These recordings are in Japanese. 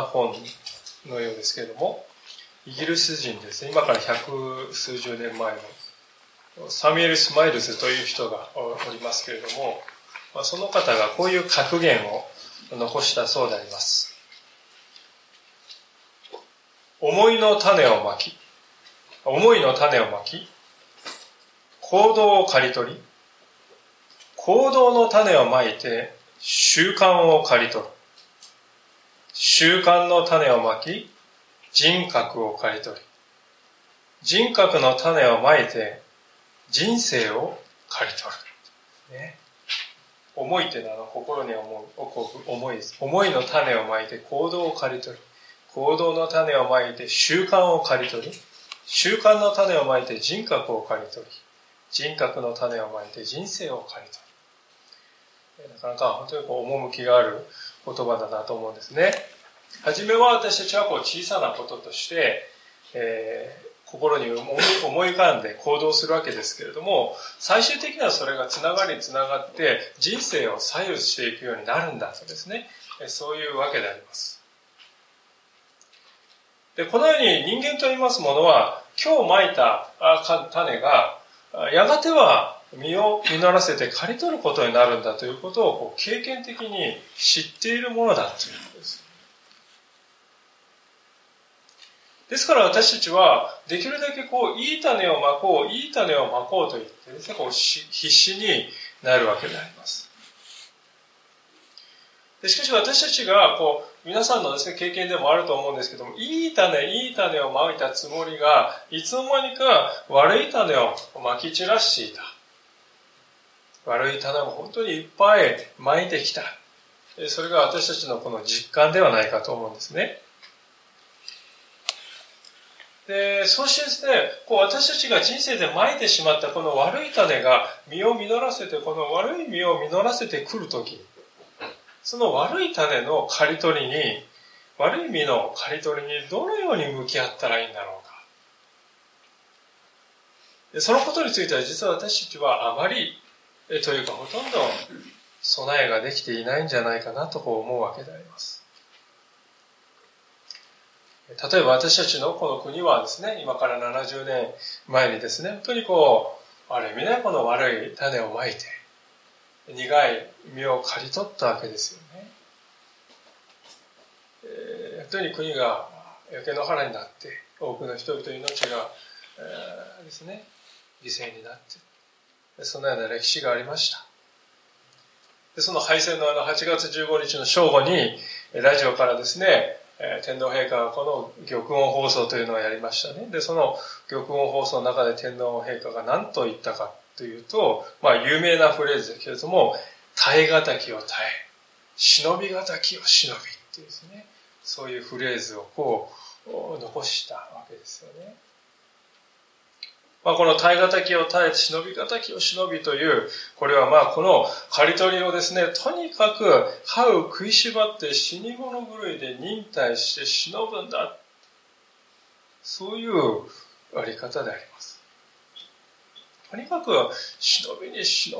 な本のようですけれども、イギリス人ですね、今から百数十年前のサミュエル・スマイルズという人がおりますけれども、その方がこういう格言を残したそうであります。思いの種をまき、思いの種をまき、行動を刈り取り、行動の種をまいて習慣を刈り取る。習慣の種をまき、人格を刈り取り、人格の種をまいて人生を刈り取る。ね、思いっていうのは心に思う、思いです。思いの種をまいて行動を刈り取り、行動の種をまいて習慣を刈り取り、習慣の種をまいて人格を刈り取り、人格の種をまいて人生を刈り取り。なかなか本当にこう趣がある言葉だなと思うんですね。はじめは私たちはこう小さなこととして、えー、心に思い浮かんで行動するわけですけれども、最終的にはそれがつながりつながって人生を左右していくようになるんだとですね、そういうわけであります。で、このように人間と言いますものは、今日まいた種が、やがては身を実らせて刈り取ることになるんだということをこう経験的に知っているものだということです。ですから私たちはできるだけこういい種をまこう、いい種をまこうと言ってですね、こう必死になるわけであります。でしかし私たちがこう皆さんのですね経験でもあると思うんですけどもいい種いい種をまいたつもりがいつの間にか悪い種をまき散らしていた悪い種も本当にいっぱい巻いてきた。それが私たちのこの実感ではないかと思うんですね。で、そしてですね、こう私たちが人生で巻いてしまったこの悪い種が実を実らせて、この悪い実を実らせてくるとき、その悪い種の刈り取りに、悪い実の刈り取りにどのように向き合ったらいいんだろうか。でそのことについては実は私たちはあまりというかほとんど備えができていないんじゃないかなとこう思うわけであります。例えば私たちのこの国はですね、今から70年前にですね、本当にこう、ある意味ね、この悪い種をまいて、苦い実を刈り取ったわけですよね。えー、本当に国が焼け野原になって、多くの人々の命が、えー、ですね、犠牲になって、そのような歴史がありました。でその敗戦のあの8月15日の正午に、ラジオからですね、天皇陛下はこの玉音放送というのをやりましたね。で、その玉音放送の中で天皇陛下が何と言ったかというと、まあ有名なフレーズですけれども、耐え難きを耐え、忍び難きを忍びっていうですね、そういうフレーズをこう残したわけですよね。まあ、この耐え難きを耐え、忍び難きを忍びという、これはまあこの刈り取りをですね、とにかく歯を食いしばって死に物狂いで忍耐して忍ぶんだ。そういうあり方であります。とにかく忍びに忍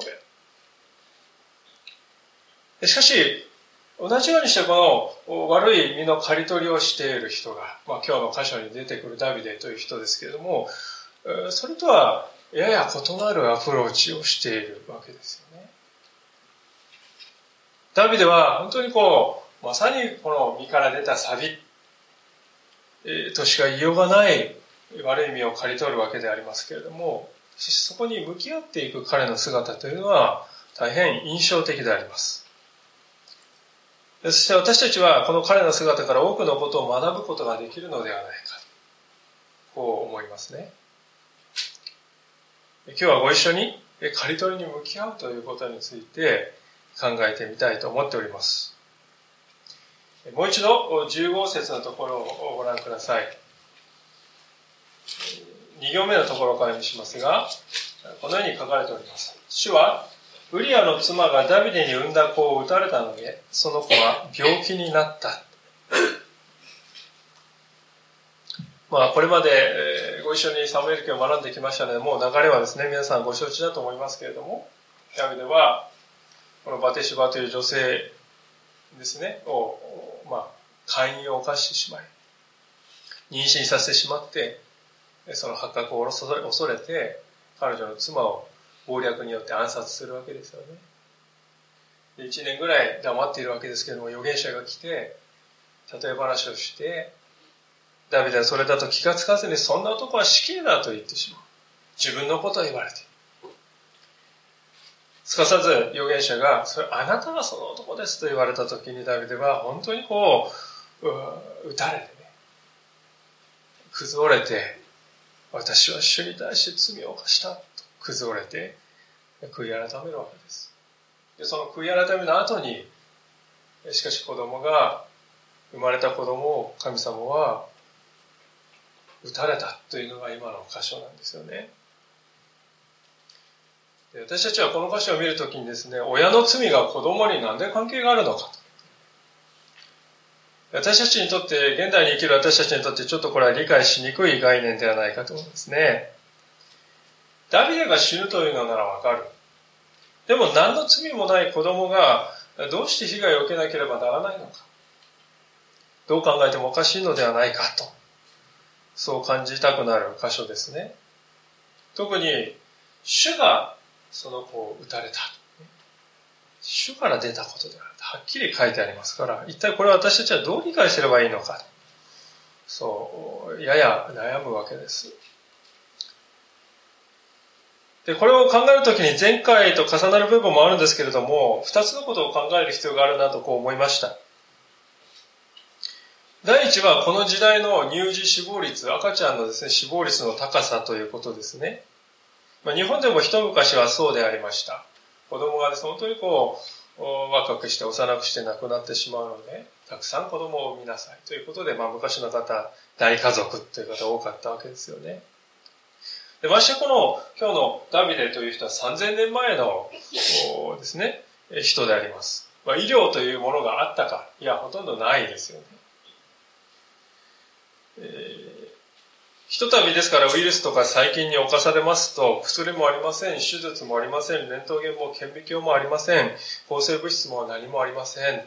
べ。しかし、同じようにしてこの悪い身の刈り取りをしている人が、まあ今日の箇所に出てくるダビデという人ですけれども、それとはやや異なるアプローチをしているわけですよね。ダビデは本当にこう、まさにこの身から出たサビ、えとしか言いようがない悪い意味を刈り取るわけでありますけれども、そこに向き合っていく彼の姿というのは大変印象的であります。そして私たちはこの彼の姿から多くのことを学ぶことができるのではないか。こう思いますね。今日はご一緒に刈り取りに向き合うということについて考えてみたいと思っております。もう一度15節のところをご覧ください。2行目のところからにしますが、このように書かれております。主は、ウリアの妻がダビデに産んだ子を撃たれたので、その子は病気になった。まあ、これまでご一緒にサムエル記を学んできましたので、もう流れはですね、皆さんご承知だと思いますけれども、ダビデは、このバテシバという女性ですね、を、まあ、寛容を犯してしまい、妊娠させてしまって、その発覚を恐れて、彼女の妻を暴略によって暗殺するわけですよね。1年ぐらい黙っているわけですけれども、預言者が来て、例え話をして、ダビデはそれだと気がつかずに、そんな男は死刑だと言ってしまう。自分のことを言われてすかさず預言者が、それあなたがその男ですと言われた時にダビデは本当にこう、撃たれてね、崩れて、私は主に対して罪を犯したと崩れて悔い改めるわけです。でその悔い改めの後に、しかし子供が、生まれた子供を神様は撃たれたというのが今の箇所なんですよね。私たちはこの箇所を見るときにですね、親の罪が子供に何で関係があるのかと。私たちにとって、現代に生きる私たちにとってちょっとこれは理解しにくい概念ではないかと思うんですね。ダビデが死ぬというのならわかる。でも何の罪もない子供がどうして被害を受けなければならないのか。どう考えてもおかしいのではないかと。そう感じたくなる箇所ですね。特に、主がその子を撃たれた。主から出たことである。はっきり書いてありますから、一体これは私たちはどう理解すればいいのか。そう、やや悩むわけです。で、これを考えるときに前回と重なる部分もあるんですけれども、二つのことを考える必要があるなとこう思いました。第一はこの時代の乳児死亡率、赤ちゃんのですね、死亡率の高さということですね。まあ、日本でも一昔はそうでありました。子供がです、ね、本当にこう、若くして幼くして亡くなってしまうので、たくさん子供を産みなさいということで、まあ昔の方、大家族という方多かったわけですよね。で、ましてこの今日のダビデという人は3000年前のですね、人であります。まあ、医療というものがあったか、いや、ほとんどないですよね。えー、ひとたびですからウイルスとか細菌に侵されますと、薬もありません、手術もありません、レントゲンも顕微鏡もありません、抗生物質も何もありません。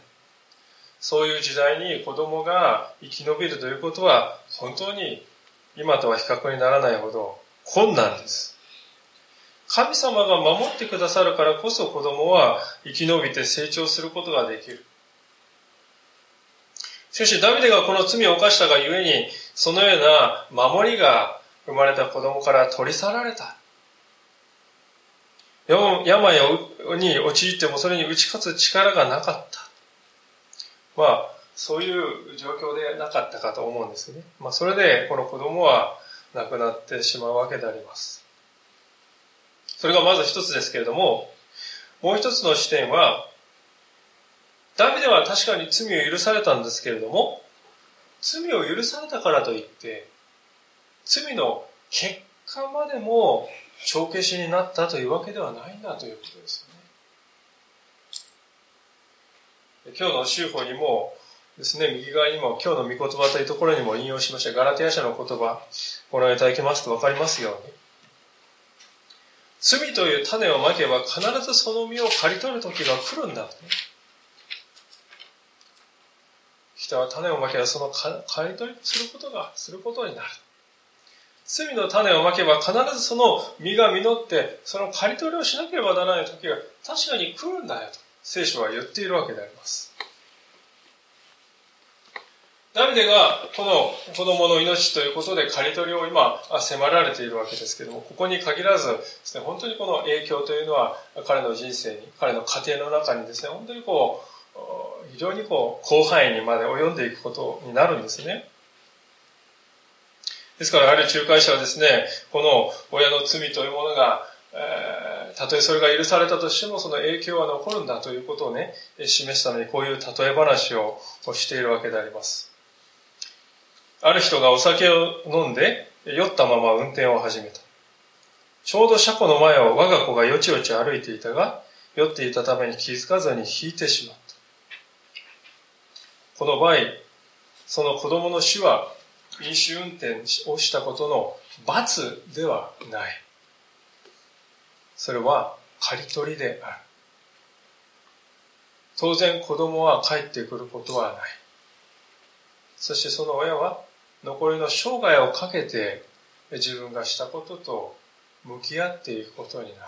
そういう時代に子供が生き延びるということは、本当に今とは比較にならないほど困難です。神様が守ってくださるからこそ子供は生き延びて成長することができる。しかし、ダビデがこの罪を犯したがゆえに、そのような守りが生まれた子供から取り去られた。病に陥ってもそれに打ち勝つ力がなかった。まあ、そういう状況でなかったかと思うんですね。まあ、それでこの子供は亡くなってしまうわけであります。それがまず一つですけれども、もう一つの視点は、ダビデは確かに罪を許されたんですけれども、罪を許されたからといって、罪の結果までも帳消しになったというわけではないんだということですよね。今日の修法にもですね、右側にも今日の御言葉というところにも引用しましたガラテヤ社の言葉、ご覧いただきますと分かりますように。罪という種をまけば必ずその実を刈り取る時が来るんだと。人は種をまけばその刈り取りすることが、することになる。罪の種をまけば必ずその実が実って、その刈り取りをしなければならない時が確かに来るんだよと、聖書は言っているわけであります。ダビデがこの子供の命ということで刈り取りを今迫られているわけですけども、ここに限らずですね、本当にこの影響というのは彼の人生に、彼の家庭の中にですね、本当にこう、非常にこう広範囲にまで及んでいくことになるんですね。ですから、やはり仲介者はですね、この親の罪というものが、えー、たとえそれが許されたとしても、その影響は残るんだということをね、示すためにこういう例え話をしているわけであります。ある人がお酒を飲んで、酔ったまま運転を始めた。ちょうど車庫の前を我が子がよちよち歩いていたが、酔っていたために気づかずに引いてしまった。この場合、その子供の死は飲酒運転をしたことの罰ではない。それは刈り取りである。当然子供は帰ってくることはない。そしてその親は残りの生涯をかけて自分がしたことと向き合っていくことになる。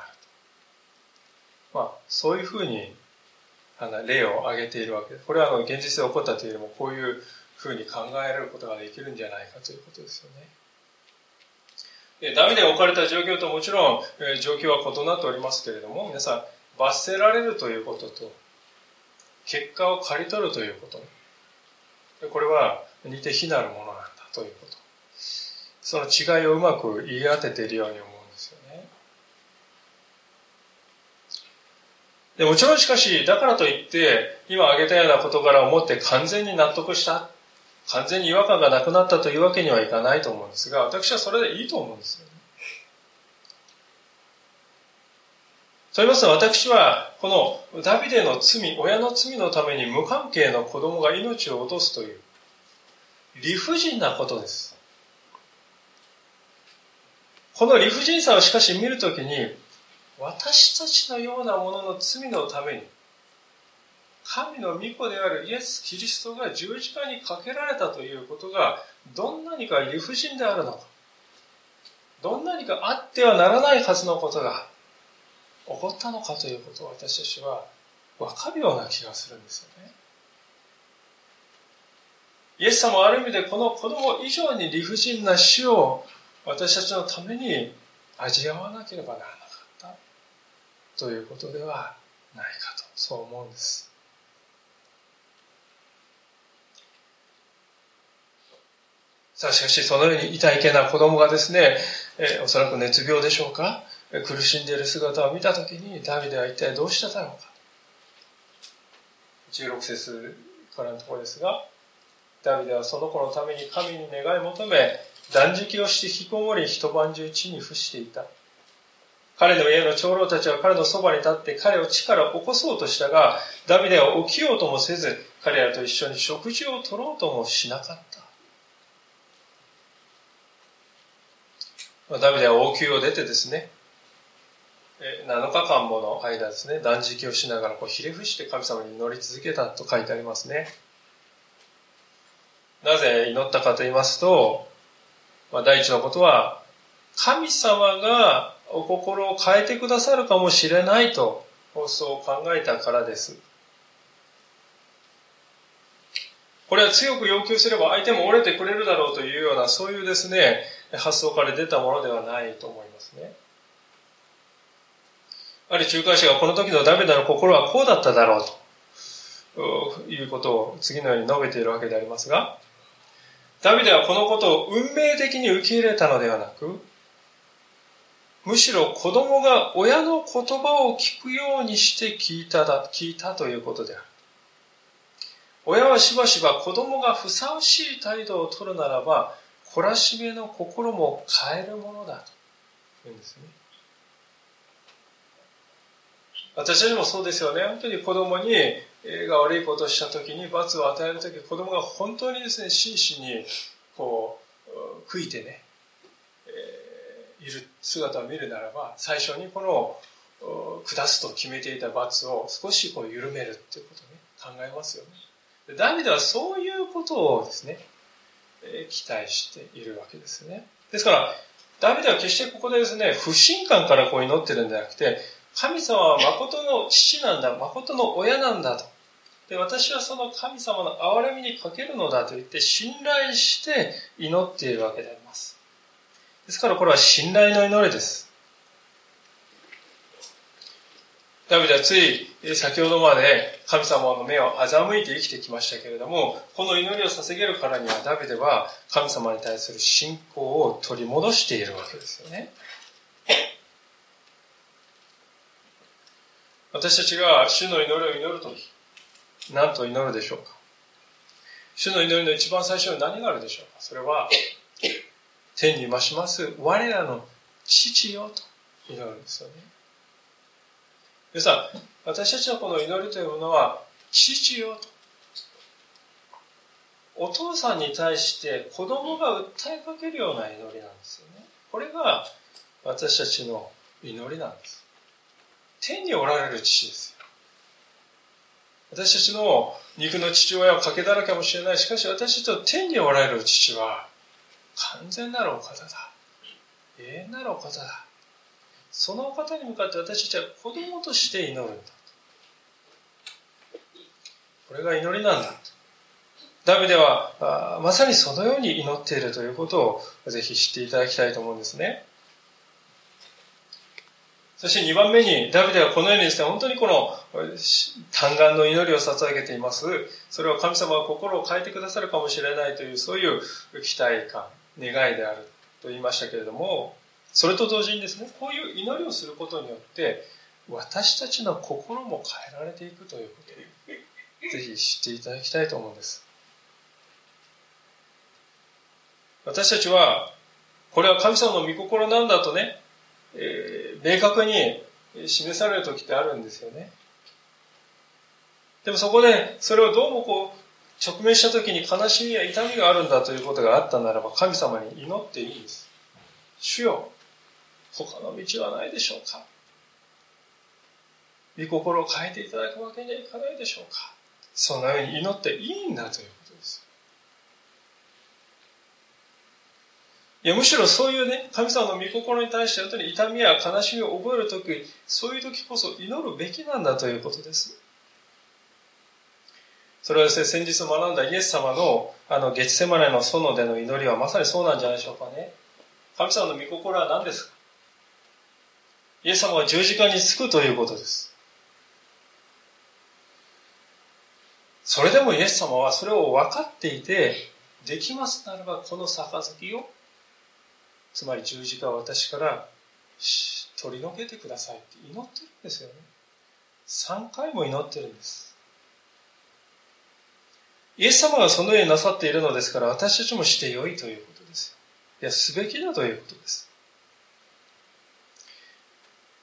まあ、そういうふうにあの例を挙げているわけです。これはあの現実で起こったというよりもこういうふうに考えられることができるんじゃないかということですよね。ダメで置かれた状況ともちろん、え状況は異なっておりますけれども、皆さん、罰せられるということと、結果を刈り取るということ。これは似て非なるものなんだということ。その違いをうまく言い当てているように思うんですよね。でもちろんしかし、だからといって、今挙げたような事柄をもって完全に納得した、完全に違和感がなくなったというわけにはいかないと思うんですが、私はそれでいいと思うんですよね。そう言いますと私はこのダビデの罪、親の罪のために無関係の子供が命を落とすという理不尽なことです。この理不尽さをしかし見るときに私たちのようなものの罪のために神の御子であるイエス・キリストが十字架にかけられたということがどんなにか理不尽であるのかどんなにかあってはならないはずのことが起こったのかということを私たちは分かるような気がするんですよね。イエス様はある意味でこの子供以上に理不尽な死を私たちのために味わわなければならなかったということではないかとそう思うんです。さあしかしそのように痛いけな子供がですね、えー、おそらく熱病でしょうか？苦しんでいる姿を見たときにダビデは一体どうしてたのか？16節からのところですがダビデはその子のために神に願い求め断食をして引きこもり一晩中地に伏していた。彼の家の長老たちは彼のそばに立って彼を地から起こそうとしたがダビデは起きようともせず彼らと一緒に食事を取ろうともしなかったダビデは王宮を出てですね7日間もの間ですね、断食をしながらこうひれ伏して神様に祈り続けたと書いてありますね。なぜ祈ったかと言いますと、まあ、第一のことは、神様がお心を変えてくださるかもしれないと、そう考えたからです。これは強く要求すれば相手も折れてくれるだろうというような、そういうですね、発想から出たものではないと思いますね。ある仲介者がこの時のダビデの心はこうだっただろうということを次のように述べているわけでありますが、ダビデはこのことを運命的に受け入れたのではなく、むしろ子供が親の言葉を聞くようにして聞いただ、聞いたということである。親はしばしば子供がふさわしい態度をとるならば、懲らしめの心も変えるものだと言うんですね。私たちもそうですよね。本当に子供にが悪いことをした時に罰を与える時子供が本当にですね、真摯にこう、悔いてね、いる姿を見るならば、最初にこの下すと決めていた罰を少しこう緩めるっていうことをね、考えますよね。ダビデはそういうことをですね、え、期待しているわけですね。ですから、ダビデは決してここでですね、不信感からこう祈ってるんじゃなくて、神様は誠の父なんだ、誠の親なんだと。で、私はその神様の憐れみにかけるのだと言って信頼して祈っているわけであり。ですからこれは信頼の祈りです。ダビデはつい先ほどまで神様の目を欺いて生きてきましたけれども、この祈りを捧げるからにはダビデは神様に対する信仰を取り戻しているわけですよね。私たちが主の祈りを祈るとき、何と祈るでしょうか？主の祈りの一番最初に何があるでしょうか？それは、天に増します我らの父よと祈るんですよね。皆さん、私たちのこの祈りというものは、父よと。お父さんに対して子供が訴えかけるような祈りなんですよね。これが私たちの祈りなんです。天におられる父ですよ。私たちの肉の父親は賭けだらけかもしれない。しかし私たちの天におられる父は完全なるお方だ。永遠なるお方だ。そのお方に向かって私たちは子供として祈るんだ。これが祈りなんだ。ダビデはまさにそのように祈っているということをぜひ知っていただきたいと思うんですね。そして2番目に、ダビデはこのようにですね、本当にこの嘆願の祈りを捧げています。それは神様は心を変えてくださるかもしれないという、そういう期待感、願いであると言いましたけれども、それと同時にですね、こういう祈りをすることによって、私たちの心も変えられていくということを、ぜひ知っていただきたいと思うんです。私たちは、これは神様の御心なんだとね、えー、明確に示される時ってあるんですよね。でもそこで、それをどうもこう、直面した時に悲しみや痛みがあるんだということがあったならば、神様に祈っていいんです。主よ、他の道はないでしょうか御心を変えていただくわけにはいかないでしょうかそのように祈っていいんだということです。いや、むしろそういうね、神様の御心に対して本当に痛みや悲しみを覚えるとき、そういう時こそ祈るべきなんだということです。それはですね、先日学んだイエス様のあの、月セマネの園での祈りはまさにそうなんじゃないでしょうかね。神様の御心は何ですか？イエス様が十字架につくということです。それでもイエス様はそれを分かっていて、できますならばこの杯をつまり十字架を私から取り除けてくださいって祈ってるんですよね。3回も祈ってるんです。イエス様がそのようになさっているのですから、私たちもしてよいということです。いや、すべきだということです。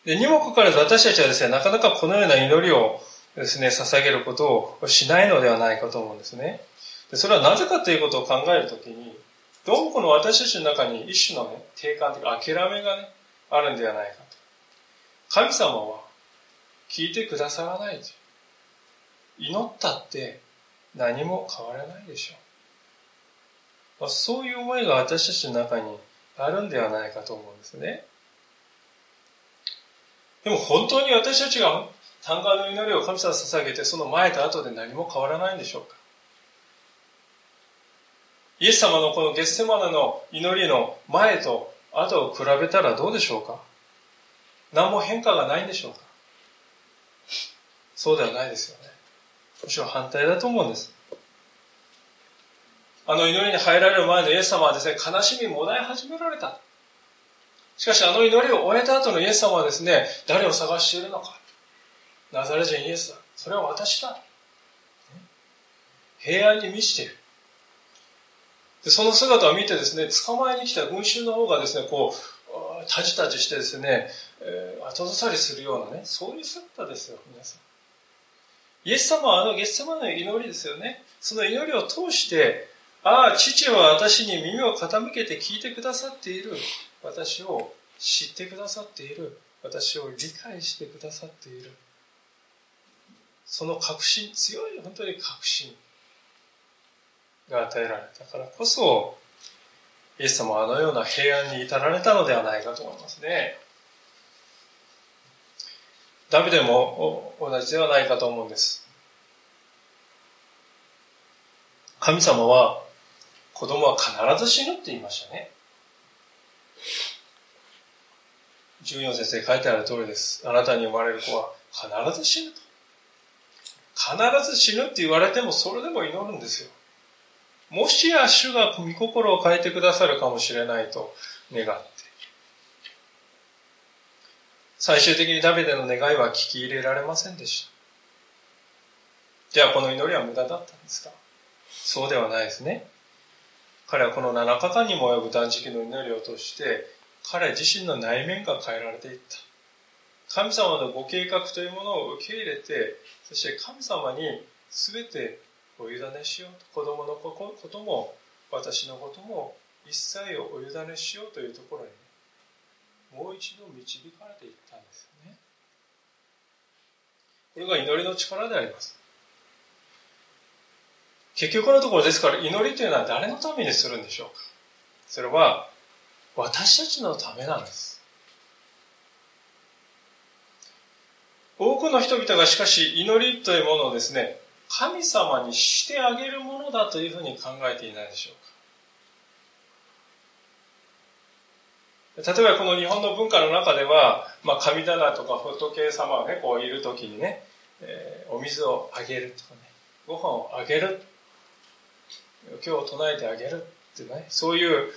で、にもかかわらず私たちはですね、なかなかこのような祈りをですね、捧げることをしないのではないかと思うんですね。でそれはなぜかということを考えるときに、どうもこの私たちの中に一種のね、定感というか諦めがね、あるんではないかと。神様は聞いてくださらないと。祈ったって何も変わらないでしょう。まあ、そういう思いが私たちの中にあるんではないかと思うんですね。でも本当に私たちが単価の祈りを神様に捧げてその前と後で何も変わらないんでしょうかイエス様のこのゲッセマナの祈りの前と後を比べたらどうでしょうか何も変化がないんでしょうかそうではないですよね。むしろ反対だと思うんです。あの祈りに入られる前のイエス様はですね、悲しみもだえ始められた。しかしあの祈りを終えた後のイエス様はですね、誰を探しているのか。ナザレ人イエスだ。それは私だ。平安に満ちている。でその姿を見てですね、捕まえに来た群衆の方がですね、こう、タジタジしてですね、えー、後ずさりするようなね、そういう姿ですよ、皆さん。イエス様はあのゲッセマの祈りですよね。その祈りを通して、ああ、父は私に耳を傾けて聞いてくださっている。私を知ってくださっている。私を理解してくださっている。その確信、強い本当に確信。が与えられたからこそ、イエス様はあのような平安に至られたのではないかと思いますね。ダビデも同じではないかと思うんです。神様は子供は必ず死ぬって言いましたね。14節で書いてある通りです。あなたに生まれる子は必ず死ぬと。必ず死ぬって言われてもそれでも祈るんですよ。もしや主が御心を変えてくださるかもしれないと願っ。最終的にダビデの願いは聞き入れられませんでした。じゃあこの祈りは無駄だったんですか？そうではないですね。彼はこの7日間にも及ぶ断食の祈りを通して、彼自身の内面が変えられていった。神様のご計画というものを受け入れて、そして神様に全てお委ねしようと子供のことも私のことも一切をお委ねしようというところにもう一度導かれていったんですよねこれが祈りの力であります結局のところですから祈りというのは誰のためにするんでしょうかそれは私たちのためなんです。多くの人々がしかし祈りというものをですね、神様にしてあげるものだというふうに考えていないでしょうか。例えばこの日本の文化の中では、まあ、神棚とか仏様がね、こういる時にね、えー、お水をあげるとかね、ご飯をあげる、今日唱えてあげるっていうね、そういう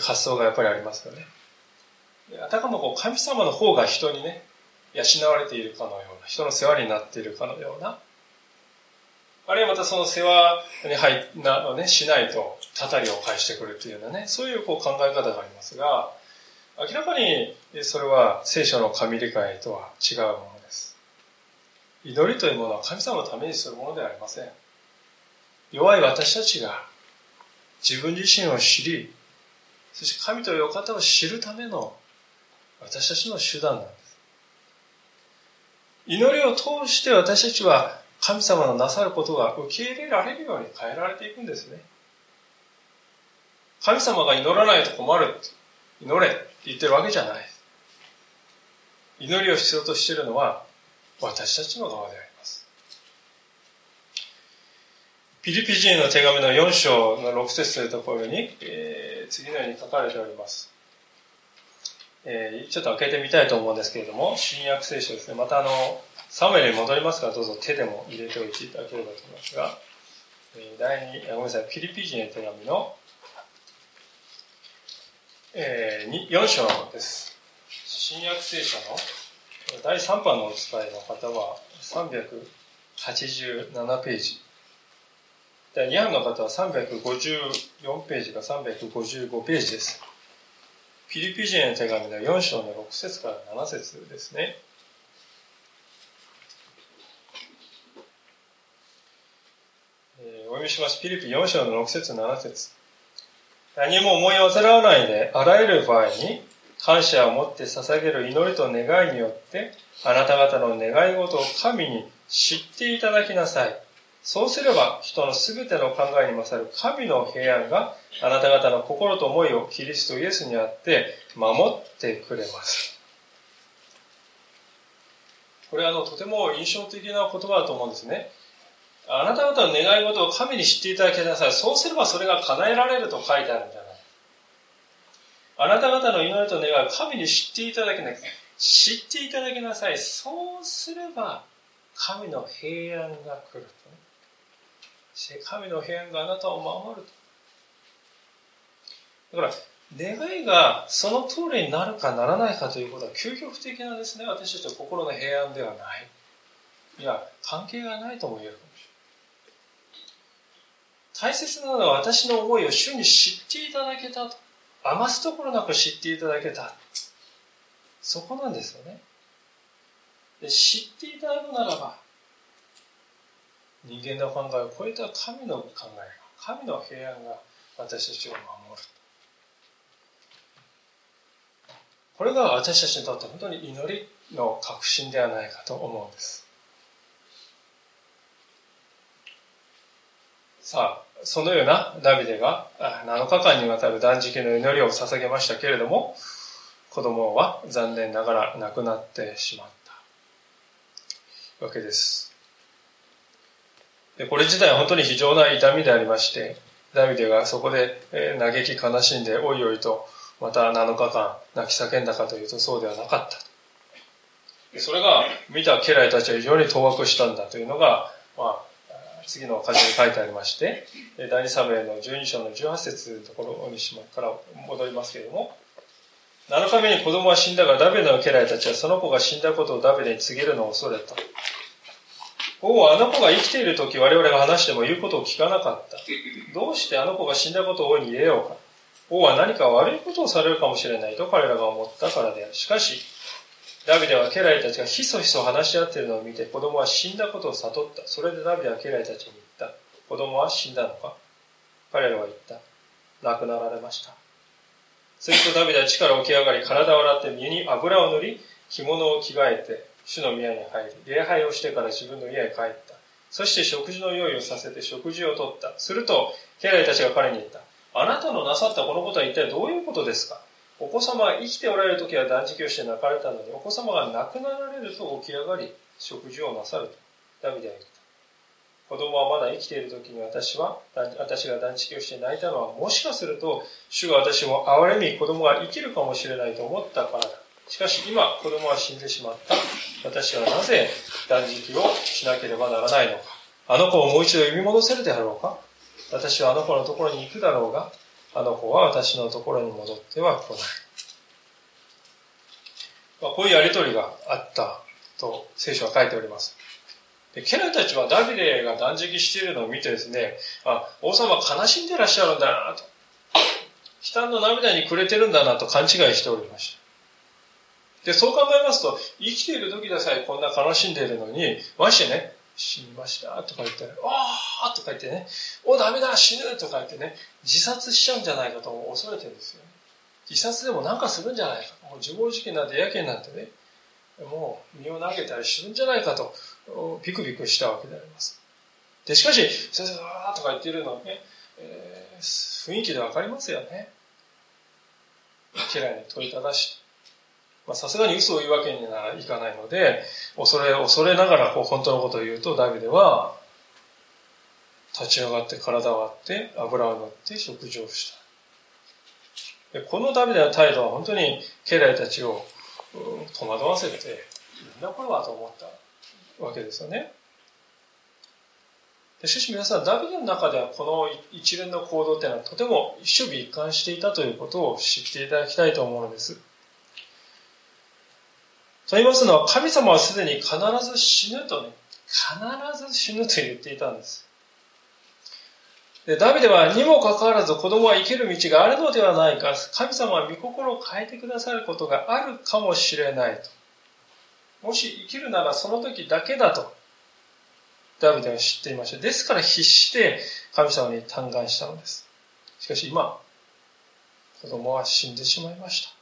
発想がやっぱりありますよね。あたかもこう神様の方が人にね、養われているかのような、人の世話になっているかのような、あるいはまたその世話に入なの、ね、しないと、たたりを返してくるというようなね、そういうこう考え方がありますが、明らかにそれは聖書の神理解とは違うものです。祈りというものは神様のためにするものではありません。弱い私たちが自分自身を知り、そして神という方を知るための私たちの手段なんです。祈りを通して私たちは神様のなさることが受け入れられるように変えられていくんですね。神様が祈らないと困る。祈れって言ってるわけじゃない。祈りを必要としているのは私たちの側であります。ピリピ人の手紙の4章の6節というところに、えー、次のように書かれております。えー、ちょっと開けてみたいと思うんですけれども、新約聖書ですね。またあの、サムエルに戻りますから、どうぞ手でも入れておいていただければと思いますが、えー、第2、ごめんなさい、ピリピ人への手紙の、えー、4章です。新約聖書の第3版のお使いの方は387ページ。第2版の方は354ページが355ページです。ピリピ人への手紙の4章の6節から7節ですね。えー、お読みします。ピリピ4章の6節7節何も思い煩わないで、あらゆる場合に感謝を持って捧げる祈りと願いによって、あなた方の願い事を神に知っていただきなさい。そうすれば人のすべての考えに勝る神の平安があなた方の心と思いをキリストイエスにあって守ってくれます。これはあのとても印象的な言葉だと思うんですね。あなた方の願い事を神に知っていただきなさい。そうすればそれが叶えられると書いてあるんじゃない。あなた方の祈りと願いを神に知っていただきなさい。知っていただきなさい。そうすれば神の平安が来る。し神の平安があなたを守ると。だから、願いがその通りになるかならないかということは究極的なですね、私たちの心の平安ではない。いや、関係がないとも言える。大切なのは私の思いを主に知っていただけたと。余すところなく知っていただけた。そこなんですよね。で知っていただくならば、人間の考えを超えた神の考え神の平安が私たちを守るこれが私たちにとって本当に祈りの確信ではないかと思うんですさあそのようなダビデが7日間にわたる断食の祈りを捧げましたけれども子供は残念ながら亡くなってしまったわけですでこれ自体は本当に非常な痛みでありまして、ダビデがそこで嘆き悲しんで、おいおいと、また7日間泣き叫んだかというとそうではなかった。それが見た家来たちは非常に当惑したんだというのが、まあ、次の箇所に書いてありまして、第二サムエの12章の18節のところにしまから戻りますけれども、7日目に子供は死んだが、ダビデの家来たちはその子が死んだことをダビデに告げるのを恐れた。王はあの子が生きている時我々が話しても言うことを聞かなかった。どうしてあの子が死んだことを王に言えようか。王は何か悪いことをされるかもしれないと彼らが思ったからである。しかし、ダビデは家来たちがひそひそ話し合っているのを見て子供は死んだことを悟った。それでダビデは家来たちに言った。子供は死んだのか？彼らは言った。亡くなられました。するとダビデは力を起き上がり、体を洗って身に油を塗り、着物を着替えて、主の宮に入り、礼拝をしてから自分の家へ帰った。そして食事の用意をさせて食事をとった。すると、家来たちが彼に言った。あなたのなさったこのことは一体どういうことですか？お子様が生きておられる時は断食をして泣かれたのに、お子様が亡くなられると起き上がり、食事をなさると。ダビデは言った。子供はまだ生きている時に私は、私が断食をして泣いたのは、もしかすると、主が私も憐れみ子供が生きるかもしれないと思ったからだ。しかし今、子供は死んでしまった。私はなぜ断食をしなければならないのか。あの子をもう一度呼び戻せるであろうか私はあの子のところに行くだろうが、あの子は私のところに戻っては来ない。まあ、こういうやりとりがあったと聖書は書いております。で、家来たちはダビデが断食しているのを見てですね、あ、王様悲しんでらっしゃるんだなと。悲嘆の涙に暮れてるんだなと勘違いしておりました。で、そう考えますと、生きている時でさえこんな悲しんでいるのに、ましてね、死にましたとか言ったら、ああとか言ってね、お、ダメだ、死ぬとか言ってね、自殺しちゃうんじゃないかと恐れてるんですよ。自殺でもなんかするんじゃないか。もう自暴自棄なんてやけになってね、もう身を投げたりするんじゃないかと、ピクピクしたわけであります。で、しかし、先生、わーとか言ってるのはね、えー、雰囲気でわかりますよね。嫌いに問いただして。さすがに嘘を言うわけにはいかないので、恐れ、恐れながらこう本当のことを言うと、ダビデは、立ち上がって体を割って油を塗って食事をした。でこのダビデの態度は本当に家来たちを戸惑わせて、なんだこれはと思ったわけですよね。しかし皆さん、ダビデの中ではこの一連の行動っていうのはとても一緒一貫していたということを知っていただきたいと思うのです。と言いますのは、神様はすでに必ず死ぬとね、必ず死ぬと言っていたんです。で、ダビデは、にもかかわらず子供は生きる道があるのではないか、神様は御心を変えてくださることがあるかもしれないと。もし生きるならその時だけだと、ダビデは知っていました。ですから必死で神様に嘆願したのです。しかし今、子供は死んでしまいました。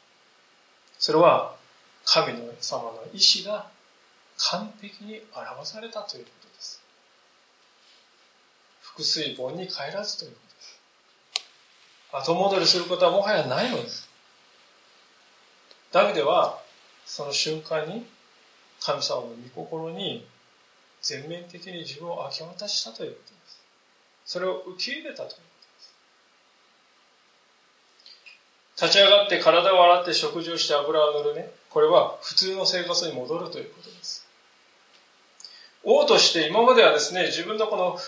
それは、神の様の意志が完璧に表されたということです。腹水盆に帰らずということです。後戻りすることはもはやないのです。ダビデはその瞬間に神様の御心に全面的に自分を明け渡したということです。それを受け入れたということです。立ち上がって体を洗って食事をして油を塗るね。これは普通の生活に戻るということです。王として今まではですね、自分のこの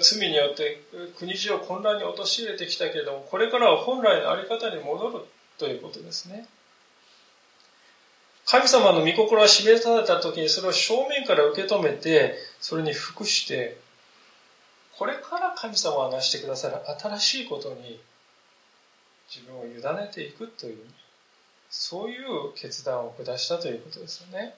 罪によって国中を混乱に陥れてきたけれども、これからは本来のあり方に戻るということですね。神様の御心が示された時にそれを正面から受け止めて、それに服して、これから神様が成してくださる新しいことに自分を委ねていくというそういう決断を下したということですよね。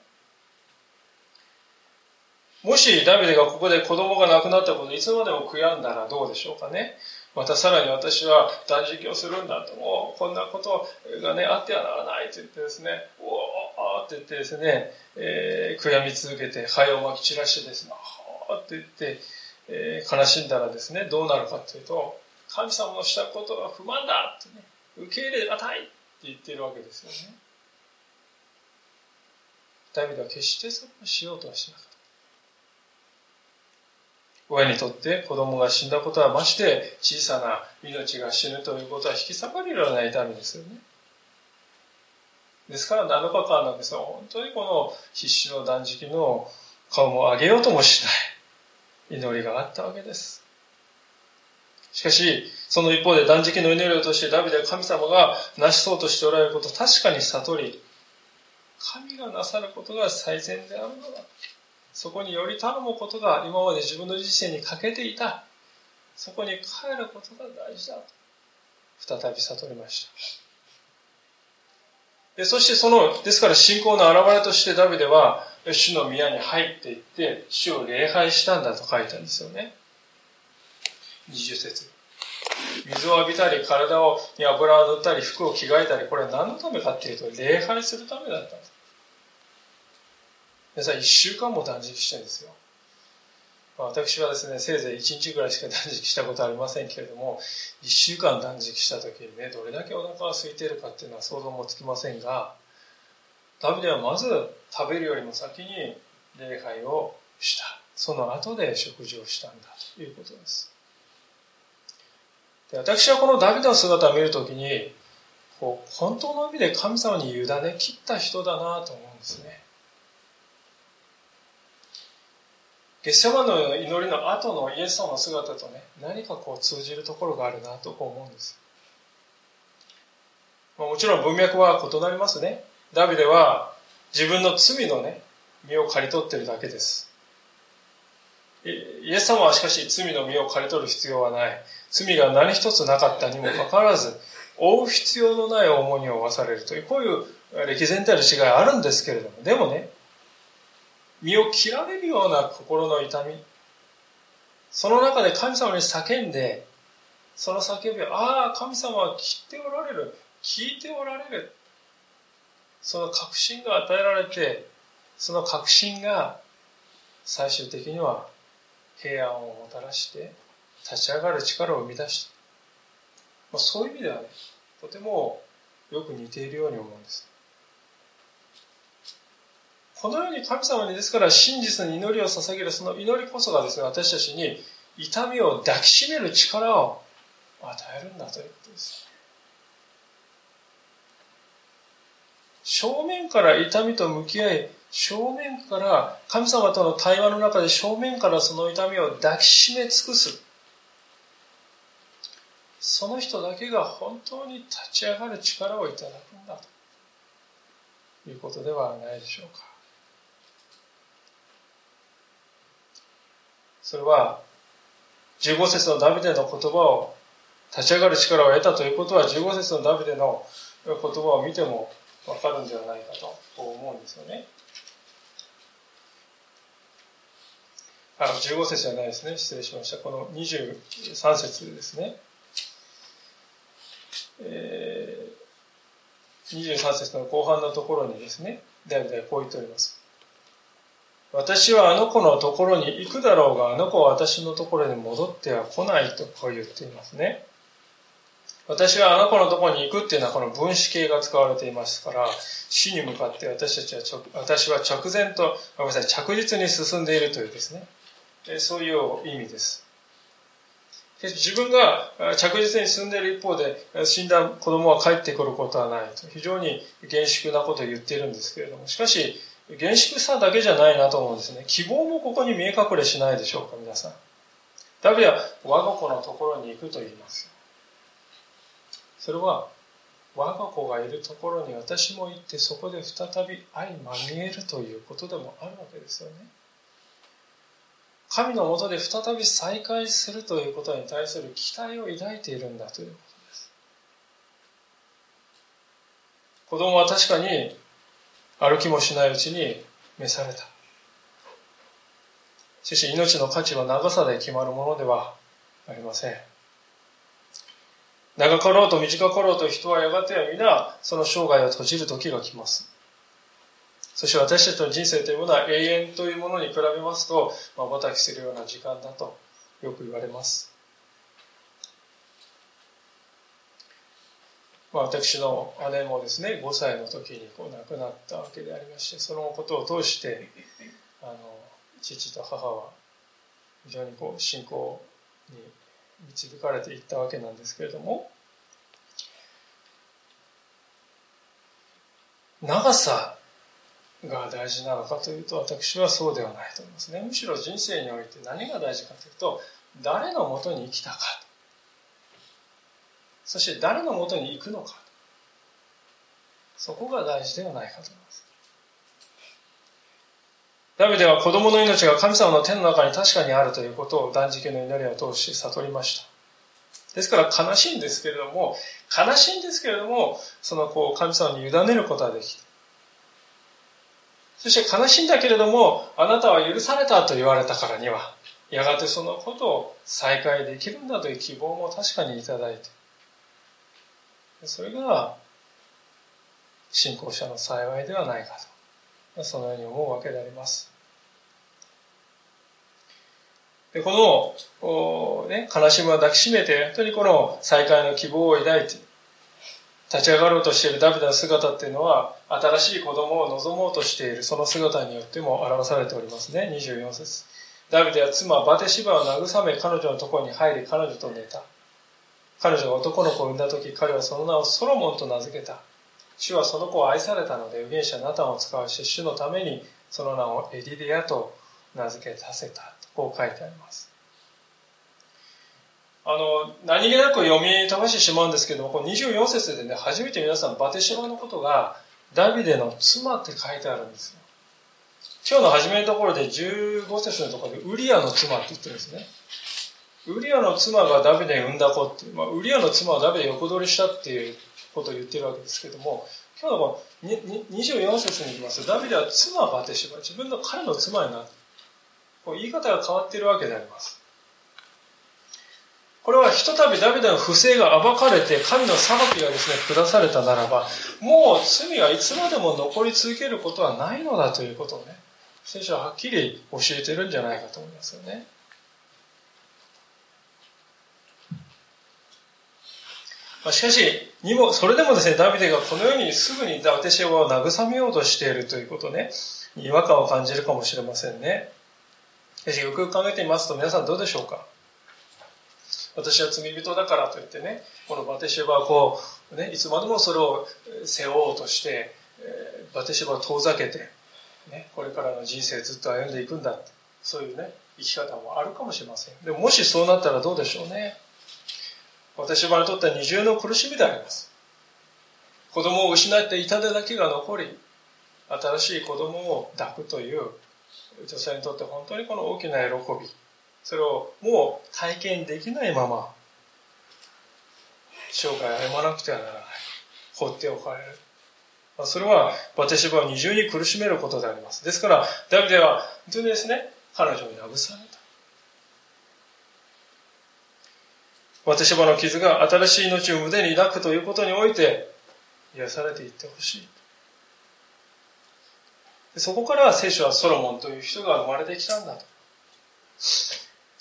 もしダビデがここで子供が亡くなったこといつまでも悔やんだらどうでしょうかね。またさらに私は断食をするんだと、もうこんなことがね、あってはならないと言ってですね、おーって言ってですね、えー、悔やみ続けて、灰をまき散らしてですね、はーって言って、えー、悲しんだらですね、どうなるかというと、神様のしたことが不満だってね、受け入れがたい言っているわけですよね。ダビデは決してそれをしようとはしなかった。親にとって子供が死んだことはまして小さな命が死ぬということは引き下がりられないためですよね。ですから7日間なんですが、本当にこの必死の断食の顔も上げようともしない祈りがあったわけです。しかし、その一方で断食の祈りをとしてダビデは神様が成しそうとしておられることを確かに悟り、神がなさることが最善であるのだ。そこにより頼むことが今まで自分の人生に欠けていた。そこに帰ることが大事だ。再び悟りました。でそしてその、ですから信仰の表れとしてダビデは、主の宮に入っていって、主を礼拝したんだと書いたんですよね。20節水を浴びたり体をに油を塗ったり服を着替えたりこれは何のためかっていうと礼拝するためだったんです皆さん1週間も断食してるんですよ私はですね、せいぜい1日ぐらいしか断食したことありませんけれども、1週間断食した時にね、どれだけお腹が空いているかっていうのは想像もつきませんが、ダビデはまず食べるよりも先に礼拝をした。その後で食事をしたんだということです。私はこのダビデの姿を見るときに、こう本当の意味で神様に委ね切った人だなと思うんですね。ゲッセマの祈りの後のイエス様の姿とね、何かこう通じるところがあるなと思うんです。もちろん文脈は異なりますね。ダビデは自分の罪のね、身を刈り取ってるだけです。イエス様はしかし罪の身を刈り取る必要はない。罪が何一つなかったにもかかわらず、負う必要のない重荷を負わされるという、こういう歴然たる違いあるんですけれども、でもね、身を切られるような心の痛み、その中で神様に叫んで、その叫びを、ああ、神様は切っておられる、聞いておられる。その確信が与えられて、その確信が最終的には平安をもたらして立ち上がる力を生み出した。まあ、そういう意味ではね、とてもよく似ているように思うんです。このように神様にですから真実に祈りを捧げるその祈りこそがですね、私たちに痛みを抱きしめる力を与えるんだということです。正面から痛みと向き合い、正面から神様との対話の中で正面からその痛みを抱きしめ尽くす。その人だけが本当に立ち上がる力をいただくんだということではないでしょうか。それは15節のダビデの言葉を立ち上がる力を得たということは15節のダビデの言葉を見てもわかるんではないかと思うんですよね。あの、15節じゃないですね。失礼しました。この23節ですね。えー、23節の後半のところにですね、代々こう言っております。私はあの子のところに行くだろうが、あの子は私のところに戻っては来ないとこう言っていますね。私はあの子のところに行くっていうのはこの分子形が使われていますから、死に向かって私たちは私は直前と、ごめんなさい、着実に進んでいるというですね、そういう意味です。自分が着実に進んでいる一方で、死んだ子供は帰ってくることはないと、非常に厳粛なことを言っているんですけれども、しかし、厳粛さだけじゃないなと思うんですね。希望もここに見え隠れしないでしょうか、皆さん。ダビは我が子のところに行くと言います。それは、我が子がいるところに私も行ってそこで再び相まみえるということでもあるわけですよね。神のもとで再び再会するということに対する期待を抱いているんだということです。子供は確かに歩きもしないうちに召された。しかし命の価値は長さで決まるものではありません。長かろうと短かろうと人はやがては皆その生涯を閉じる時が来ます。そして私たちの人生というものは永遠というものに比べますと、まばたきするような時間だとよく言われます。まあ、私の姉もですね5歳の時にこう亡くなったわけでありましてそのことを通してあの父と母は非常にこう信仰に導かれていったわけなんですけれども長さが大事なのかというと私はそうではないと思いますねむしろ人生において何が大事かというと誰のもとに生きたかそして誰のもとに行くのか。そこが大事ではないかと思います。ダビデは子供の命が神様の手の中に確かにあるということを断食の祈りを通して悟りました。ですから悲しいんですけれども、悲しいんですけれども、そのこう神様に委ねることができた。そして悲しいんだけれども、あなたは許されたと言われたからには、やがてそのことを再会できるんだという希望も確かにいただいて、それが信仰者の幸いではないかとそのように思うわけであります。で、この、ね、悲しみを抱きしめて、本当にこの再会の希望を抱いて、立ち上がろうとしているダビデの姿っていうのは、新しい子供を望もうとしている、その姿によっても表されておりますね。24節。ダビデは妻バテシバを慰め彼女のところに入り彼女と寝た。彼女が男の子を産んだ時、彼はその名をソロモンと名付けた。主はその子を愛されたので、預言者ナタンを使わし、主のためにその名をエリディアと名付けさせた。こう書いてあります。あの、何気なく読み飛ばしてしまうんですけども、この24節でね、初めて皆さんバテシバのことが、ダビデの妻って書いてあるんですよ。今日の初めのところで15節のところで、ウリアの妻って言ってるんですね。ウリアの妻がダビデに産んだ子っていう、まあ、ウリアの妻はダビデ横取りしたっていうことを言ってるわけですけども、今日のこの24節に行きますと、ダビデは妻バテシバ、自分の彼の妻になって、言い方が変わっているわけであります。これはひとたびダビデの不正が暴かれて神の裁きがですね、下されたならば、もう罪はいつまでも残り続けることはないのだということをね、聖書ははっきり教えてるんじゃないかと思いますよね。ま、しかし、にも、それでもですね、ダビデがこのようにすぐにダテシェを慰めようとしているということね、違和感を感じるかもしれませんね。しかし、よく考えてみますと、皆さんどうでしょうか？私は罪人だからといってね、このバテシェバはこう、ね、いつまでもそれを背負おうとして、バテシェバを遠ざけて、ね、これからの人生ずっと歩んでいくんだそういうね、生き方もあるかもしれません。でももしそうなったらどうでしょうね。私はにとっては二重の苦しみであります。子供を失って痛手だけが残り、新しい子供を抱くという女性にとって本当にこの大きな喜び、それをもう体験できないまま、生涯歩まなくてはならない。放っておかれる。それは、バテシバを二重に苦しめることであります。ですから、ダビデは、本当にですね、彼女に慰めた。バテシバの傷が新しい命を胸に抱くということにおいて、癒されていってほしい。そこから聖書はソロモンという人が生まれてきたんだと。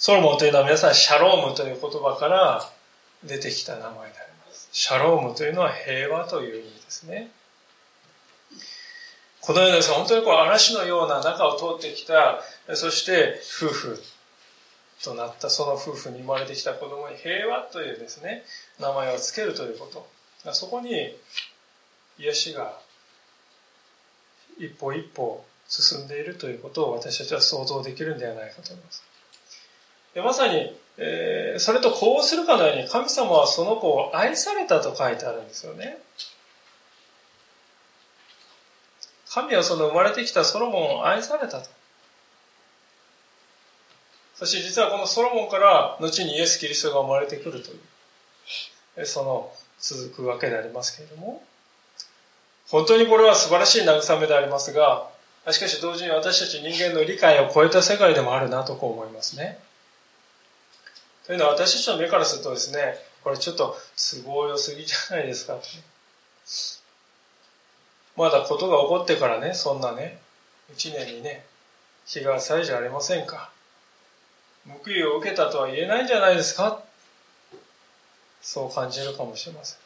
ソロモンというのは皆さんシャロームという言葉から出てきた名前であります。シャロームというのは平和という意味ですね。このようなです本当にこう嵐のような中を通ってきた、そして夫婦となったその夫婦に生まれてきた子供に平和というですね、名前を付けるということ。そこに癒しが一歩一歩進んでいるということを私たちは想像できるんではないかと思います。でまさに、えー、それとこうするかのように神様はその子を愛されたと書いてあるんですよね。神はその生まれてきたソロモンを愛されたと。そして実はこのソロモンから後にイエス・キリストが生まれてくるという、その続くわけでありますけれども、本当にこれは素晴らしい慰めでありますが、しかし同時に私たち人間の理解を超えた世界でもあるなとこう思いますね。というのは私たちの目からするとですね、これちょっと都合良すぎじゃないですか。まだことが起こってからね、そんなね、一年にね、日が浅いじゃありませんか。報いを受けたとは言えないんじゃないですかそう感じるかもしれません。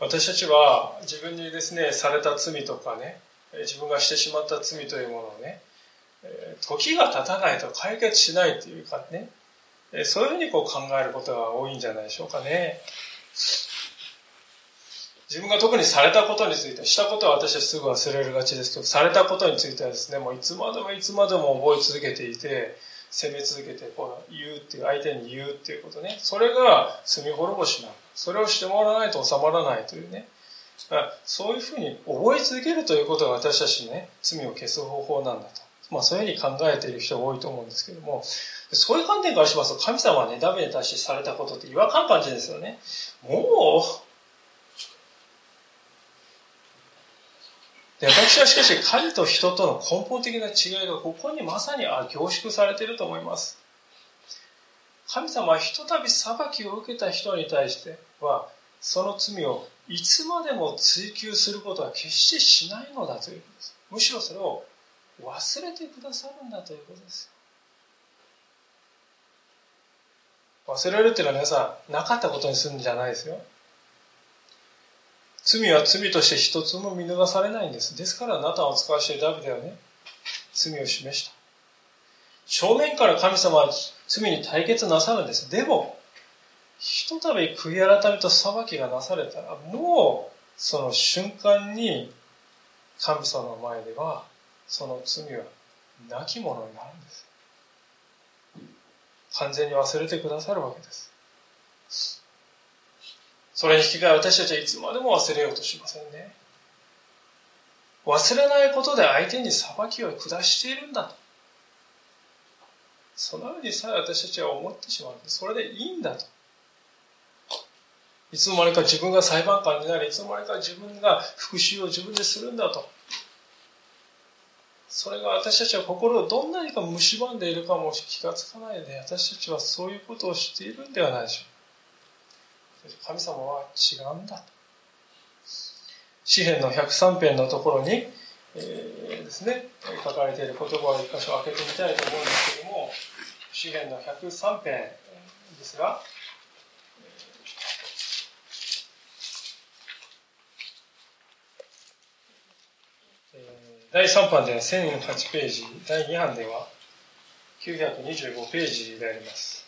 私たちは自分にですね、された罪とかね、自分がしてしまった罪というものをね、時が経たないと解決しないというかね、そういうふうにこう考えることが多いんじゃないでしょうかね。自分が特にされたことについて、したことは私はすぐ忘れるがちですけど、されたことについてはですね、もういつまでもいつまでも覚え続けていて、責め続けてこう言うっていう、相手に言うっていうことね。それが罪滅ぼしなの。それをしてもらわないと収まらないというね。そういうふうに覚え続けるということが私たちね、罪を消す方法なんだと。まあそういうふうに考えている人が多いと思うんですけども、そういう観点からしますと、神様はね、ダメに対してされたことって違和感感じですよね。もう、で私はしかし神と人との根本的な違いがここにまさに凝縮されていると思います。神様はひとたび裁きを受けた人に対してはその罪をいつまでも追求することは決してしないのだということです。むしろそれを忘れてくださるんだということです忘れるっていうのは皆さんなかったことにするんじゃないですよ。罪は罪として一つも見逃されないんです。ですからナタンを使わしていたダビデはね罪を示した。正面から神様は罪に対決なさるんです。でもひとたび悔い改めと裁きがなされたらもうその瞬間に神様の前ではその罪は亡き者になるんです。完全に忘れてくださるわけです。それに引き換え私たちはいつまでも忘れようとしませんね。忘れないことで相手に裁きを下しているんだと。そのようにさえ私たちは思ってしまう。それでいいんだと。いつの間にか自分が裁判官になり、いつの間にか自分が復讐を自分でするんだと。それが私たちは心をどんなにか蝕んでいるかも気がつかないで、私たちはそういうことをしているんではないでしょう。神様は違うんだ。詩篇の103編のところに、えー、ですね、書かれている言葉を一箇所開けてみたいと思うんですけども、詩篇の103編ですが、第3版では1008ページ、第2版では925ページであります。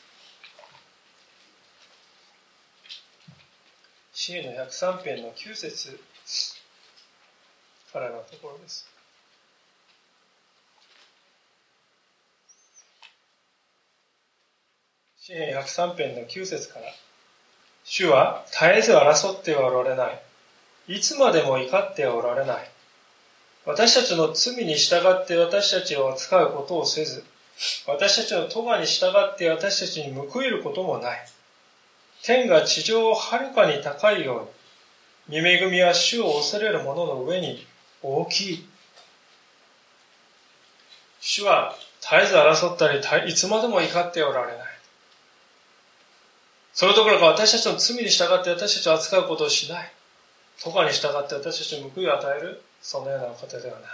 詩の103編の9節からのところです。詩篇103編の9節から、主は絶えず争ってはおられない。いつまでも怒ってはおられない。私たちの罪に従って私たちを扱うことをせず、私たちの咎に従って私たちに報いることもない。天が地上をはるかに高いように、見恵みは主を恐れる者の上に大きい。主は絶えず争ったり、いつまでも怒っておられない。そのところか私たちの罪に従って私たちを扱うことをしない。咎に従って私たちに報いを与えるそのようなことではない。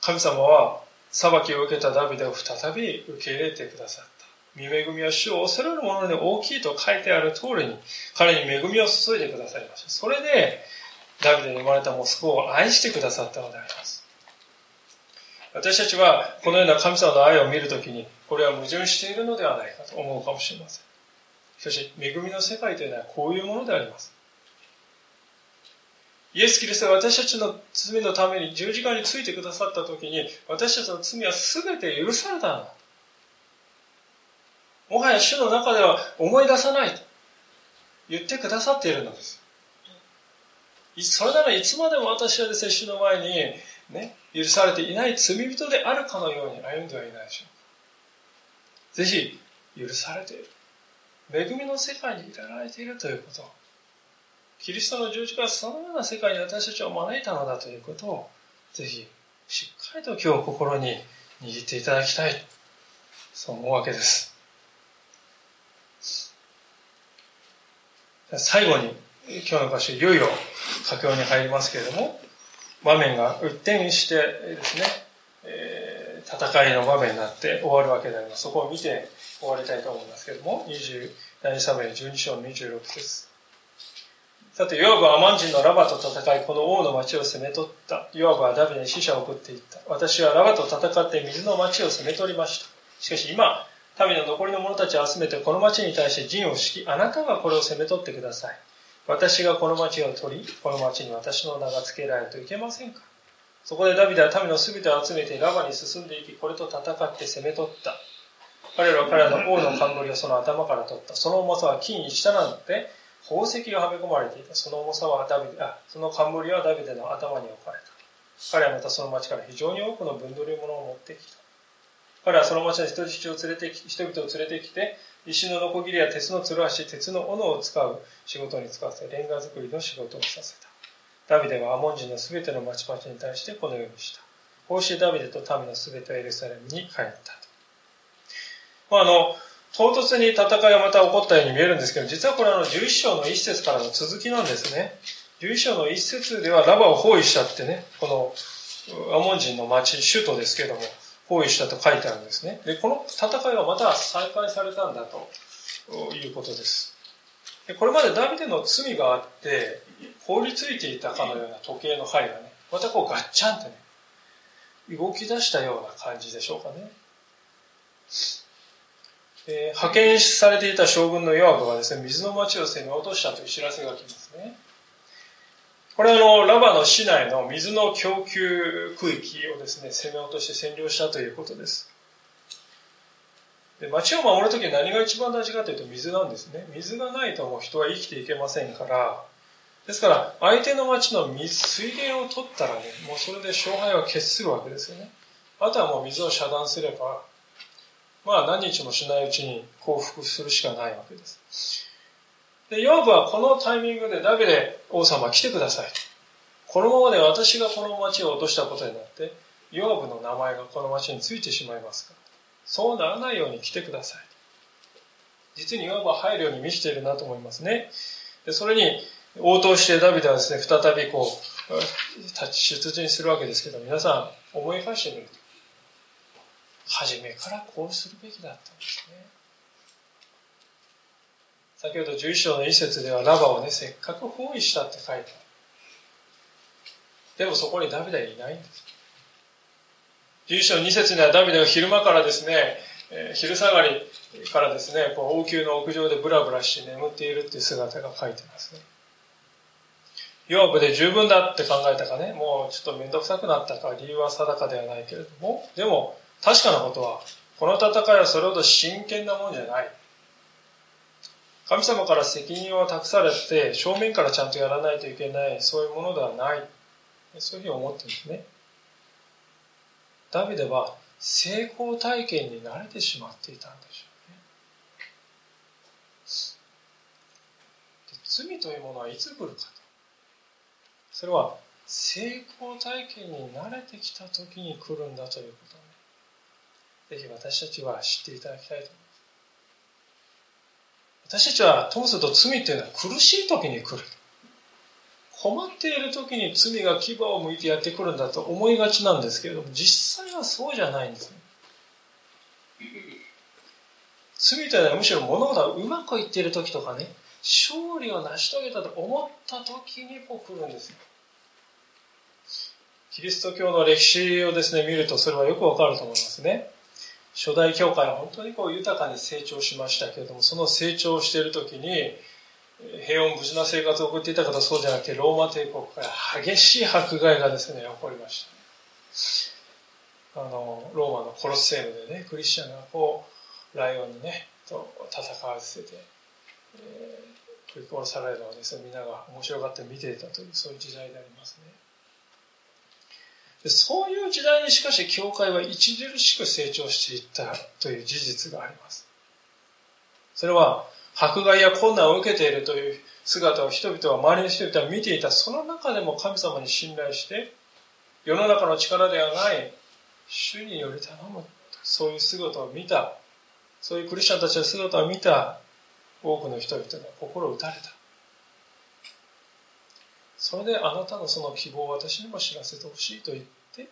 神様は裁きを受けたダビデを再び受け入れてくださった。見恵みは主を恐れる者に大きいと書いてある通りに、彼に恵みを注いでくださいました。それで、ダビデに生まれた息子を愛してくださったのであります。私たちはこのような神様の愛を見るときに、これは矛盾しているのではないかと思うかもしれません。しかし、恵みの世界というのはこういうものであります。イエス・キリストが私たちの罪のために十字架についてくださった時に私たちの罪は全て許されたんだ。もはや主の中では思い出さないと言ってくださっているのです。それならいつまでも私はですね、主の前に、ね、許されていない罪人であるかのように歩んではいないでしょうか。ぜひ、許されている。恵みの世界にいられているということキリストの十字架はそのような世界に私たちを招いたのだということを、ぜひ、しっかりと今日心に握っていただきたい。そう思うわけです。最後に、今日の場所、いよいよ佳境に入りますけれども、場面が一転してですね、えー、戦いの場面になって終わるわけであります。そこを見て終わりたいと思いますけれども、20、第2サムエル12章の26節さて、ヨアブはアマン人のラバと戦い、この王の町を攻め取った。ヨアブはダビデに死者を送っていった。私はラバと戦って水の町を攻め取りました。しかし今、民の残りの者たちを集めてこの町に対して陣を敷き、あなたがこれを攻め取ってください。私がこの町を取り、この町に私の名が付けられるといけませんかそこでダビデは民の全てを集めてラバに進んでいき、これと戦って攻め取った。彼らは彼らの王の冠をその頭から取った。その重さは金一下なので、宝石がはめ込まれていた。その重さはダビデ、あ、その冠はダビデの頭に置かれた。彼はまたその町から非常に多くの分取り物を持ってきた。彼はその町に人質を連れてき、人々を連れてきて、石のノコギリや鉄のつるはし、鉄の斧を使う仕事に使わせ、レンガ作りの仕事をさせた。ダビデはアモン人のすべての町々に対してこのようにした。こうしてダビデと民のすべてはエルサレムに帰った。まあ、あの、唐突に戦いがまた起こったように見えるんですけど、実はこれあの11章の一節からの続きなんですね。11章の一節ではラバを包囲しちゃってね、このアモン人の町、首都ですけども、包囲したと書いてあるんですね。で、この戦いはまた再開されたんだということです。でこれまでダビデの罪があって、凍りついていたかのような時計の針がね、またこうガッチャンってね、動き出したような感じでしょうかね。えー、派遣されていた将軍のヨアブがですね、水の町を攻め落としたという知らせが来ますね。これはあの、ラバの市内の水の供給区域をですね、攻め落として占領したということです。で町を守るとき何が一番大事かというと水なんですね。水がないともう人は生きていけませんから、ですから、相手の町の水、水源を取ったらね、もうそれで勝敗は決するわけですよね。あとはもう水を遮断すれば、まあ何日もしないうちに降伏するしかないわけです。で、ヨーブはこのタイミングでダビデ王様来てください。このままで私がこの町を落としたことになって、ヨーブの名前がこの町についてしまいますから、そうならないように来てください。実にヨーブは配慮に満ちているなと思いますね。でそれに応答してダビデはですね、再びこう、出陣するわけですけど、皆さん思い返してみると、初めからこうするべきだったんですね。先ほど11章の一節ではラバをね、せっかく包囲したって書いてある。でもそこにダビデはいないんです。11章2節にはダビデが昼間からですね、え昼下がりからですね、こう王宮の屋上でブラブラして眠っているっていう姿が書いてますね。養分で十分だって考えたかね、もうちょっと面倒くさくなったか理由は定かではないけれども、でも確かなことは、この戦いはそれほど真剣なもんじゃない。神様から責任を託されて、正面からちゃんとやらないといけない、そういうものではない。そういうふうに思ってるんですね。ダビデは成功体験に慣れてしまっていたんでしょうね。罪というものはいつ来るかと。それは成功体験に慣れてきた時に来るんだということ、ぜひ私たちは知っていただきたいと思います。私たちはともすると罪というのは苦しい時に来る。困っている時に罪が牙を向いてやってくるんだと思いがちなんですけれども、実際はそうじゃないんですね。罪というのはむしろ物事がうまくいっている時とかね、勝利を成し遂げたと思った時にこう来るんですよ。キリスト教の歴史をですね、見るとそれはよくわかると思いますね。初代教会は本当にこう豊かに成長しましたけれども、その成長している時に、平穏無事な生活を送っていた方そうじゃなくて、ローマ帝国から激しい迫害がですね、起こりました、あの、ローマのコロッセームでね、クリスチャンがこう、ライオンにね、と戦わせて、えー、取り殺されるのをですね、みんなが面白がって見ていたという、そういう時代でありますね。そういう時代にしかし教会は著しく成長していったという事実があります。それは迫害や困難を受けているという姿を人々は周りの人々は見ていた。その中でも神様に信頼して世の中の力ではない主により頼む。そういう姿を見た。そういうクリスチャンたちの姿を見た多くの人々が心を打たれた。それであなたのその希望を私にも知らせてほしいと言って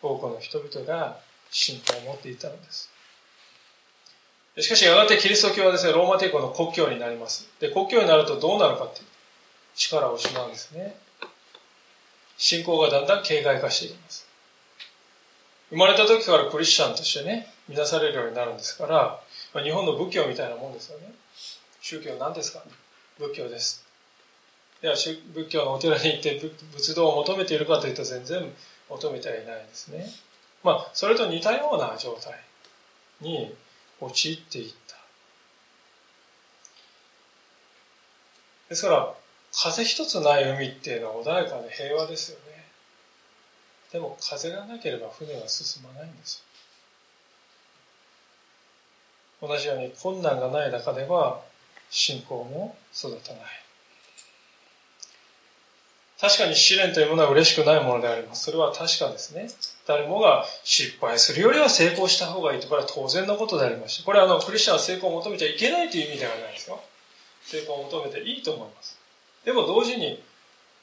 多くの人々が信仰を持っていたのです。しかしやがてキリスト教はですねローマ帝国の国教になります。で国教になるとどうなるかっていう力を失うんですね。信仰がだんだん形骸化していきます。生まれた時からクリスチャンとしてね見なされるようになるんですから、日本の仏教みたいなもんですよね。宗教何ですか？仏教です。では仏教のお寺に行って仏道を求めているかというと全然求めてはいないですね。まあ、それと似たような状態に陥っていった。ですから、風一つない海っていうのは穏やかで平和ですよね。でも風がなければ船は進まないんです同じように困難がない中では信仰も育たない。確かに試練というものは嬉しくないものであります。それは確かですね。誰もが失敗するよりは成功した方がいいと、これは当然のことでありまして、これはあの、クリスチャンは成功を求めちゃいけないという意味ではないですよ。成功を求めていいと思います。でも同時に、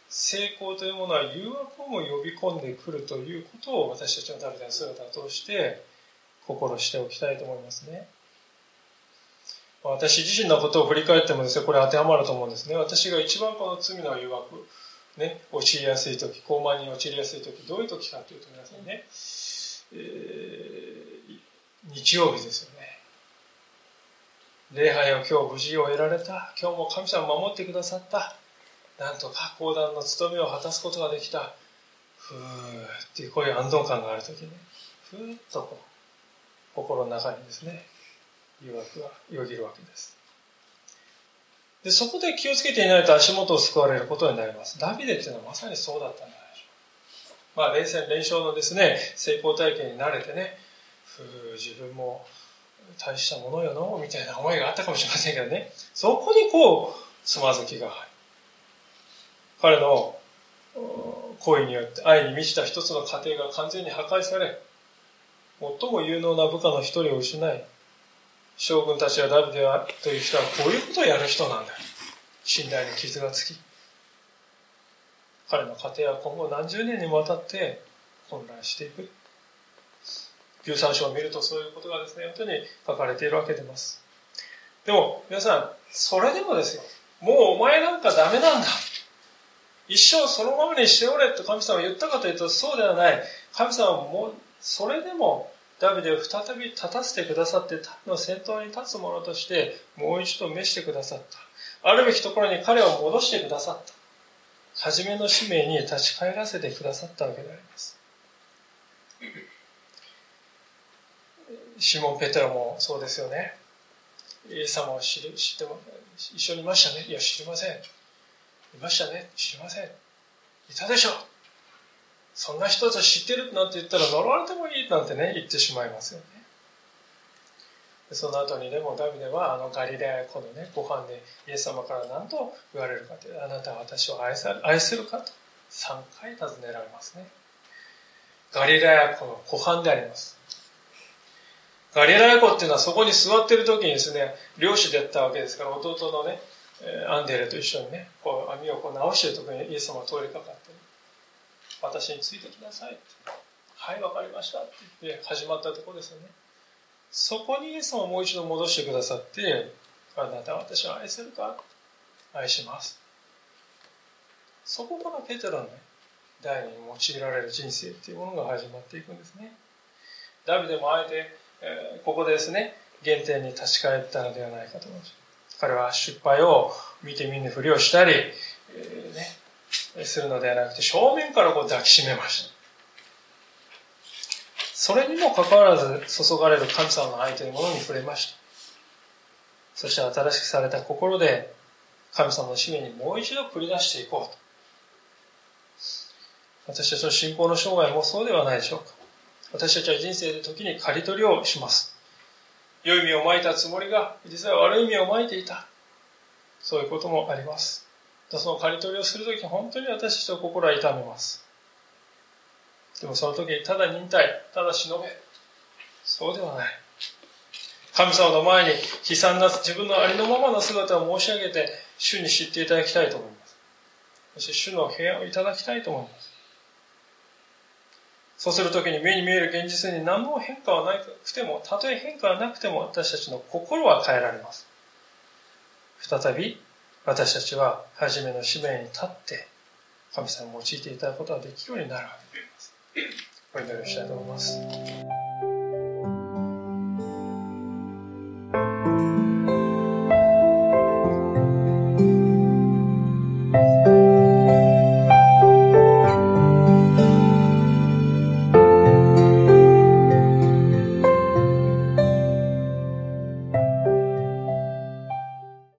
成功というものは誘惑をも呼び込んでくるということを私たちのダビデの姿を通して心しておきたいと思いますね。私自身のことを振り返ってもですね、これ当てはまると思うんですね。私が一番この罪の誘惑、ね、陥りやすい時、高慢に陥りやすい時、どういう時かというと皆さんね、えー、日曜日ですよね。礼拝を今日無事終えられた。今日も神様を守ってくださった。なんとか講談の務めを果たすことができた。ふーっていうこういう安堵感がある時ね、ふーっとこう、心の中にですね、誘惑がよぎるわけです。で、そこで気をつけていないと足元を救われることになります。ダビデっていうのはまさにそうだったんじゃないでしょうか。まあ、連戦連勝のですね、成功体験に慣れてね、ふう、自分も大したものよの、みたいな思いがあったかもしれませんけどね、そこにこう、つまずきが入る。彼の行為によって愛に満ちた一つの家庭が完全に破壊され、最も有能な部下の一人を失い、将軍たちやダビデという人はこういうことをやる人なんだ。信頼の傷がつき、彼の家庭は今後何十年にもわたって混乱していく。13章を見るとそういうことがですね、本当に書かれているわけでます。でも、皆さん、それでもですよ、もうお前なんかダメなんだ。一生そのままにしておれと神様は言ったかというとそうではない。神様はもうそれでもダビデを再び立たせてくださっての先頭に立つ者としてもう一度召してくださった。あるべきところに彼を戻してくださった。初めの使命に立ち返らせてくださったわけであります。シモン・ペテロもそうですよね。イエス様を知る知っても一緒にいましたね。いや、知りません。いましたね知りません。いたでしょうそんな人たち知ってるなんて言ったら呪われてもいいなんてね、言ってしまいますよね。その後にでもダビデはあのガリラヤ湖のね、ご飯でイエス様から何と言われるかというあなたは私を愛さ愛するかと3回尋ねられますね。ガリラヤ湖の湖畔であります。ガリラヤ湖っていうのはそこに座ってる時にですね、漁師でやったわけですから、弟のね、アンデレと一緒にね、こう網をこう直してるところにイエス様が通りかかっ、私についてきなさい。はい、わかりましたって言って始まったとこですよね。そこにイエス様をもう一度戻してくださって、あなたは私を愛せるか？愛します。そこからペテロのね、第二に用いられる人生っていうものが始まっていくんですね。ダビデもあえて、えー、ここですね、原点に立ち返ったのではないかと思います。彼は失敗を見て見ぬふりをしたり、えー、するのではなくて正面からこう抱きしめました。それにもかかわらず注がれる神様の愛というものに触れました。そして新しくされた心で神様の使命にもう一度繰り出していこうと。私たちの信仰の生涯もそうではないでしょうか。私たちは人生で時に刈り取りをします。良い意味をまいたつもりが、実は悪い意味をまいていた。そういうこともあります。その刈り取りをするとき、本当に私たちの心は痛めます。でもその時にただ忍耐、ただ忍べ。そうではない。神様の前に悲惨な自分のありのままの姿を申し上げて、主に知っていただきたいと思います。そして主の平安をいただきたいと思います。そうするときに目に見える現実に何も変化はなくても、たとえ変化はなくても私たちの心は変えられます。再び私たちは初めの使命に立って神様を用いていただくことができるようになるわけです。お祈りしたいと思います。